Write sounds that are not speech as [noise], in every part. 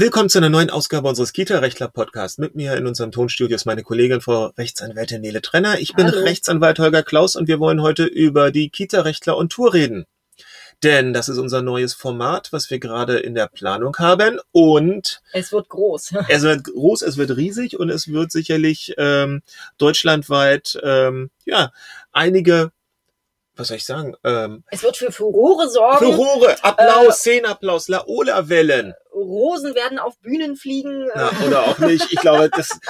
Willkommen zu einer neuen Ausgabe unseres Kita-Rechtler-Podcasts. Mit mir in unserem Tonstudio ist meine Kollegin Frau Rechtsanwältin Nele Trenner. Ich bin Hallo. Rechtsanwalt Holger Klaus und wir wollen heute über die Kita-Rechtler und Tour reden. Denn das ist unser neues Format, was wir gerade in der Planung haben. Und Es wird groß. [laughs] es wird groß, es wird riesig und es wird sicherlich ähm, deutschlandweit ähm, ja einige, was soll ich sagen, ähm, Es wird für Furore sorgen. Furore, Applaus, Szenenapplaus, Laola-Wellen. Rosen werden auf Bühnen fliegen. Ja, oder auch nicht. Ich glaube, das,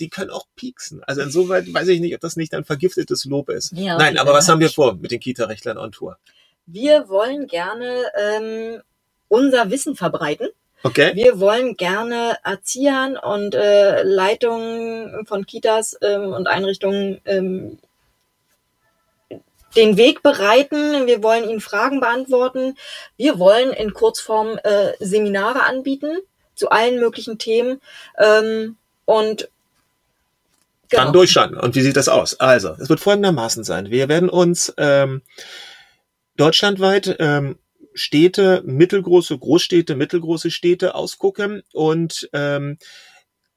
die können auch pieksen. Also insoweit weiß ich nicht, ob das nicht ein vergiftetes Lob ist. Ja, Nein, aber was haben wir vor mit den Kita-Rechtlern on Tour? Wir wollen gerne ähm, unser Wissen verbreiten. Okay? Wir wollen gerne Erziehern und äh, Leitungen von Kitas ähm, und Einrichtungen ähm, den Weg bereiten. Wir wollen ihnen Fragen beantworten. Wir wollen in Kurzform äh, Seminare anbieten zu allen möglichen Themen. Ähm, und genau. Dann durchstarten. Und wie sieht das aus? Also, es wird folgendermaßen sein. Wir werden uns ähm, deutschlandweit ähm, Städte, mittelgroße, Großstädte, mittelgroße Städte ausgucken und ähm,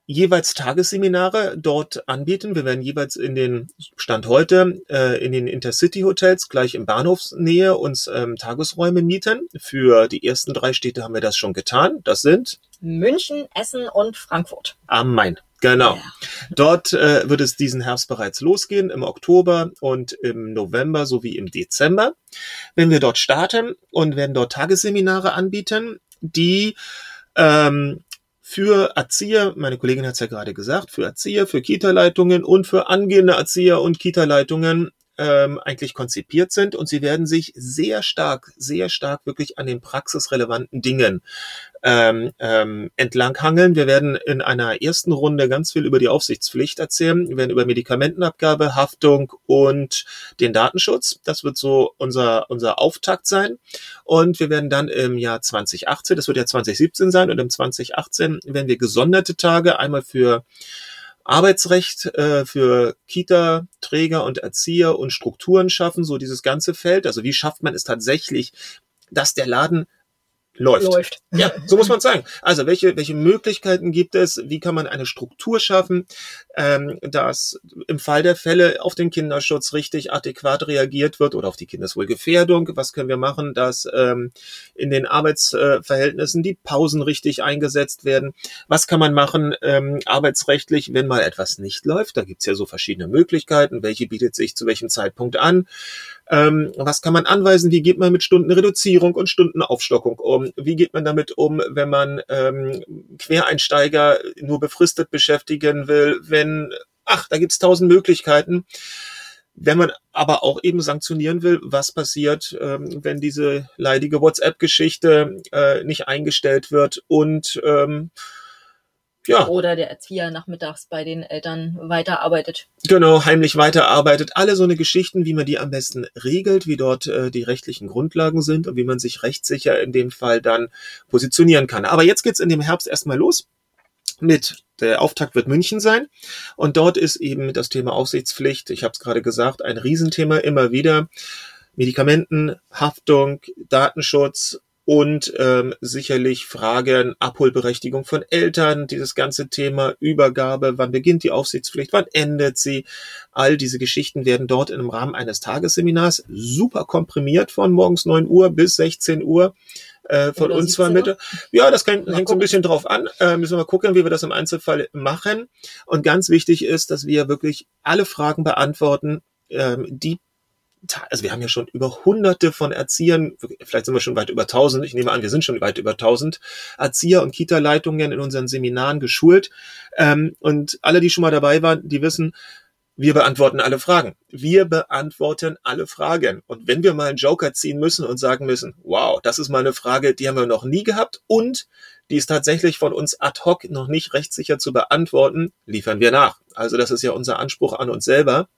jeweils Tagesseminare dort anbieten. Wir werden jeweils in den Stand heute äh, in den Intercity Hotels gleich in Bahnhofsnähe uns ähm, Tagesräume mieten. Für die ersten drei Städte haben wir das schon getan. Das sind München, Essen und Frankfurt. am Main. Genau. Ja. Dort äh, wird es diesen Herbst bereits losgehen, im Oktober und im November sowie im Dezember. Wenn wir dort starten und werden dort Tagesseminare anbieten, die ähm, für Erzieher, meine Kollegin hat es ja gerade gesagt, für Erzieher, für Kita-Leitungen und für angehende Erzieher und Kita-Leitungen ähm, eigentlich konzipiert sind. Und sie werden sich sehr stark, sehr stark wirklich an den praxisrelevanten Dingen ähm, ähm, entlanghangeln. Wir werden in einer ersten Runde ganz viel über die Aufsichtspflicht erzählen. Wir werden über Medikamentenabgabe, Haftung und den Datenschutz. Das wird so unser, unser Auftakt sein. Und wir werden dann im Jahr 2018, das wird ja 2017 sein, und im 2018 werden wir gesonderte Tage einmal für Arbeitsrecht äh, für Kita-Träger und Erzieher und Strukturen schaffen, so dieses ganze Feld. Also wie schafft man es tatsächlich, dass der Laden läuft? Läuft. Ja, so muss man sagen. Also welche, welche Möglichkeiten gibt es? Wie kann man eine Struktur schaffen, ähm, dass im Fall der Fälle auf den Kinderschutz richtig adäquat reagiert wird oder auf die Kindeswohlgefährdung? Was können wir machen, dass ähm, in den Arbeitsverhältnissen die Pausen richtig eingesetzt werden? Was kann man machen ähm, arbeitsrechtlich, wenn mal etwas nicht läuft? Da gibt's ja so verschiedene Möglichkeiten. Welche bietet sich zu welchem Zeitpunkt an? Ähm, was kann man anweisen? Wie geht man mit Stundenreduzierung und Stundenaufstockung um? Wie geht man damit um, wenn man ähm, Quereinsteiger nur befristet beschäftigen will? Wenn, ach, da gibt's tausend Möglichkeiten. Wenn man aber auch eben sanktionieren will, was passiert, ähm, wenn diese leidige WhatsApp-Geschichte äh, nicht eingestellt wird und ähm, ja, Oder der Erzieher nachmittags bei den Eltern weiterarbeitet. Genau, heimlich weiterarbeitet. Alle so eine Geschichten, wie man die am besten regelt, wie dort äh, die rechtlichen Grundlagen sind und wie man sich rechtssicher in dem Fall dann positionieren kann. Aber jetzt geht's in dem Herbst erstmal los mit der Auftakt wird München sein und dort ist eben das Thema Aufsichtspflicht, ich habe es gerade gesagt, ein Riesenthema immer wieder. Medikamenten, Haftung, Datenschutz und ähm, sicherlich Fragen Abholberechtigung von Eltern, dieses ganze Thema Übergabe, wann beginnt die Aufsichtspflicht, wann endet sie. All diese Geschichten werden dort im Rahmen eines Tagesseminars super komprimiert von morgens 9 Uhr bis 16 Uhr äh, von Oder uns zwar 17 Uhr? Mitte. Ja, das kann, hängt so ein bisschen drauf an. Äh, müssen wir mal gucken, wie wir das im Einzelfall machen. Und ganz wichtig ist, dass wir wirklich alle Fragen beantworten, ähm, die also wir haben ja schon über hunderte von Erziehern, vielleicht sind wir schon weit über tausend, ich nehme an, wir sind schon weit über tausend Erzieher und Kita-Leitungen in unseren Seminaren geschult. Ähm, und alle, die schon mal dabei waren, die wissen, wir beantworten alle Fragen. Wir beantworten alle Fragen. Und wenn wir mal einen Joker ziehen müssen und sagen müssen, wow, das ist mal eine Frage, die haben wir noch nie gehabt und die ist tatsächlich von uns ad hoc noch nicht rechtssicher zu beantworten, liefern wir nach. Also das ist ja unser Anspruch an uns selber.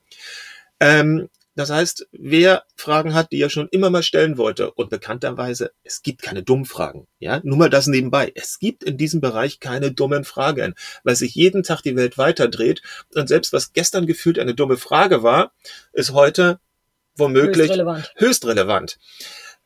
Ähm, das heißt, wer Fragen hat, die er schon immer mal stellen wollte, und bekannterweise, es gibt keine dummen Fragen. Ja, nur mal das nebenbei. Es gibt in diesem Bereich keine dummen Fragen, weil sich jeden Tag die Welt weiterdreht. Und selbst was gestern gefühlt eine dumme Frage war, ist heute womöglich Höchst relevant. höchst relevant.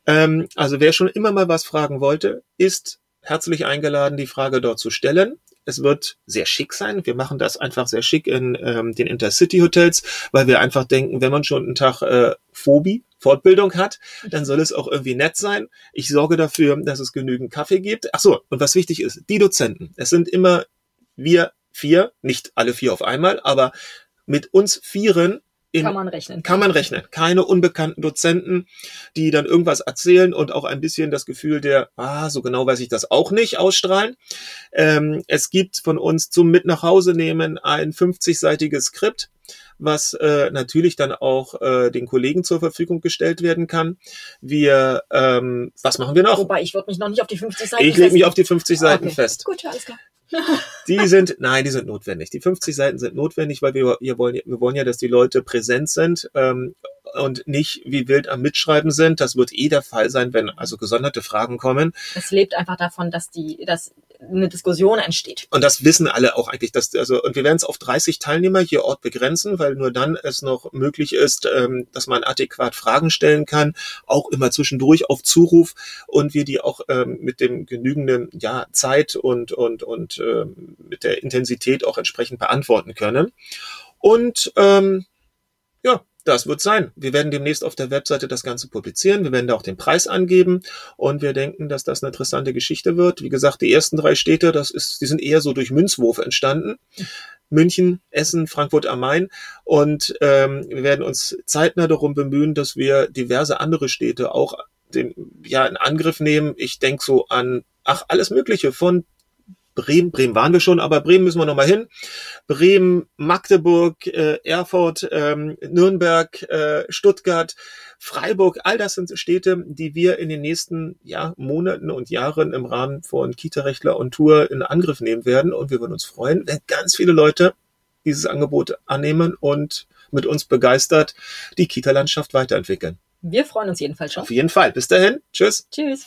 Ähm, also wer schon immer mal was fragen wollte, ist herzlich eingeladen, die Frage dort zu stellen. Es wird sehr schick sein. Wir machen das einfach sehr schick in ähm, den Intercity Hotels, weil wir einfach denken, wenn man schon einen Tag äh, Phobie, Fortbildung hat, dann soll es auch irgendwie nett sein. Ich sorge dafür, dass es genügend Kaffee gibt. Ach so, und was wichtig ist, die Dozenten. Es sind immer wir vier, nicht alle vier auf einmal, aber mit uns Vieren in, Kann man rechnen. kann man rechnen. Keine unbekannten Dozenten, die dann irgendwas erzählen und auch ein bisschen das Gefühl der, ah, so genau weiß ich das auch nicht, ausstrahlen. Ähm, es gibt von uns zum Mit nach Hause nehmen ein 50-seitiges Skript, was äh, natürlich dann auch äh, den Kollegen zur Verfügung gestellt werden kann. Wir, ähm, was machen wir noch? Wobei, ich würde mich noch nicht auf die 50 Seiten Ich lege mich auf die 50 Seiten Okay. fest. Gut, alles klar. Die sind, nein, die sind notwendig. Die 50 Seiten sind notwendig, weil wir, wir, wollen, wir wollen ja, dass die Leute präsent sind ähm, und nicht wie wild am Mitschreiben sind. Das wird eh der Fall sein, wenn also gesonderte Fragen kommen. Es lebt einfach davon, dass die, dass eine Diskussion entsteht. Und das wissen alle auch eigentlich. Dass, also, und wir werden es auf 30 Teilnehmer hier Ort begrenzen, weil nur dann es noch möglich ist, ähm, dass man adäquat Fragen stellen kann, auch immer zwischendurch auf Zuruf und wir die auch ähm, mit dem genügenden ja, Zeit und, und, und ähm, mit der Intensität auch entsprechend beantworten können. Und ähm, ja, das wird sein. Wir werden demnächst auf der Webseite das Ganze publizieren. Wir werden da auch den Preis angeben und wir denken, dass das eine interessante Geschichte wird. Wie gesagt, die ersten drei Städte, das ist, die sind eher so durch Münzwurf entstanden. München, Essen, Frankfurt am Main. Und ähm, wir werden uns zeitnah darum bemühen, dass wir diverse andere Städte auch den, ja, in Angriff nehmen. Ich denke so an, ach, alles Mögliche von Bremen, Bremen waren wir schon, aber Bremen müssen wir noch mal hin. Bremen, Magdeburg, äh, Erfurt, ähm, Nürnberg, äh, Stuttgart, Freiburg, all das sind Städte, die wir in den nächsten ja, Monaten und Jahren im Rahmen von Kita-Rechtler und Tour in Angriff nehmen werden. Und wir würden uns freuen, wenn ganz viele Leute dieses Angebot annehmen und mit uns begeistert die Kita-Landschaft weiterentwickeln. Wir freuen uns jedenfalls schon. Auf jeden Fall. Bis dahin. Tschüss. Tschüss.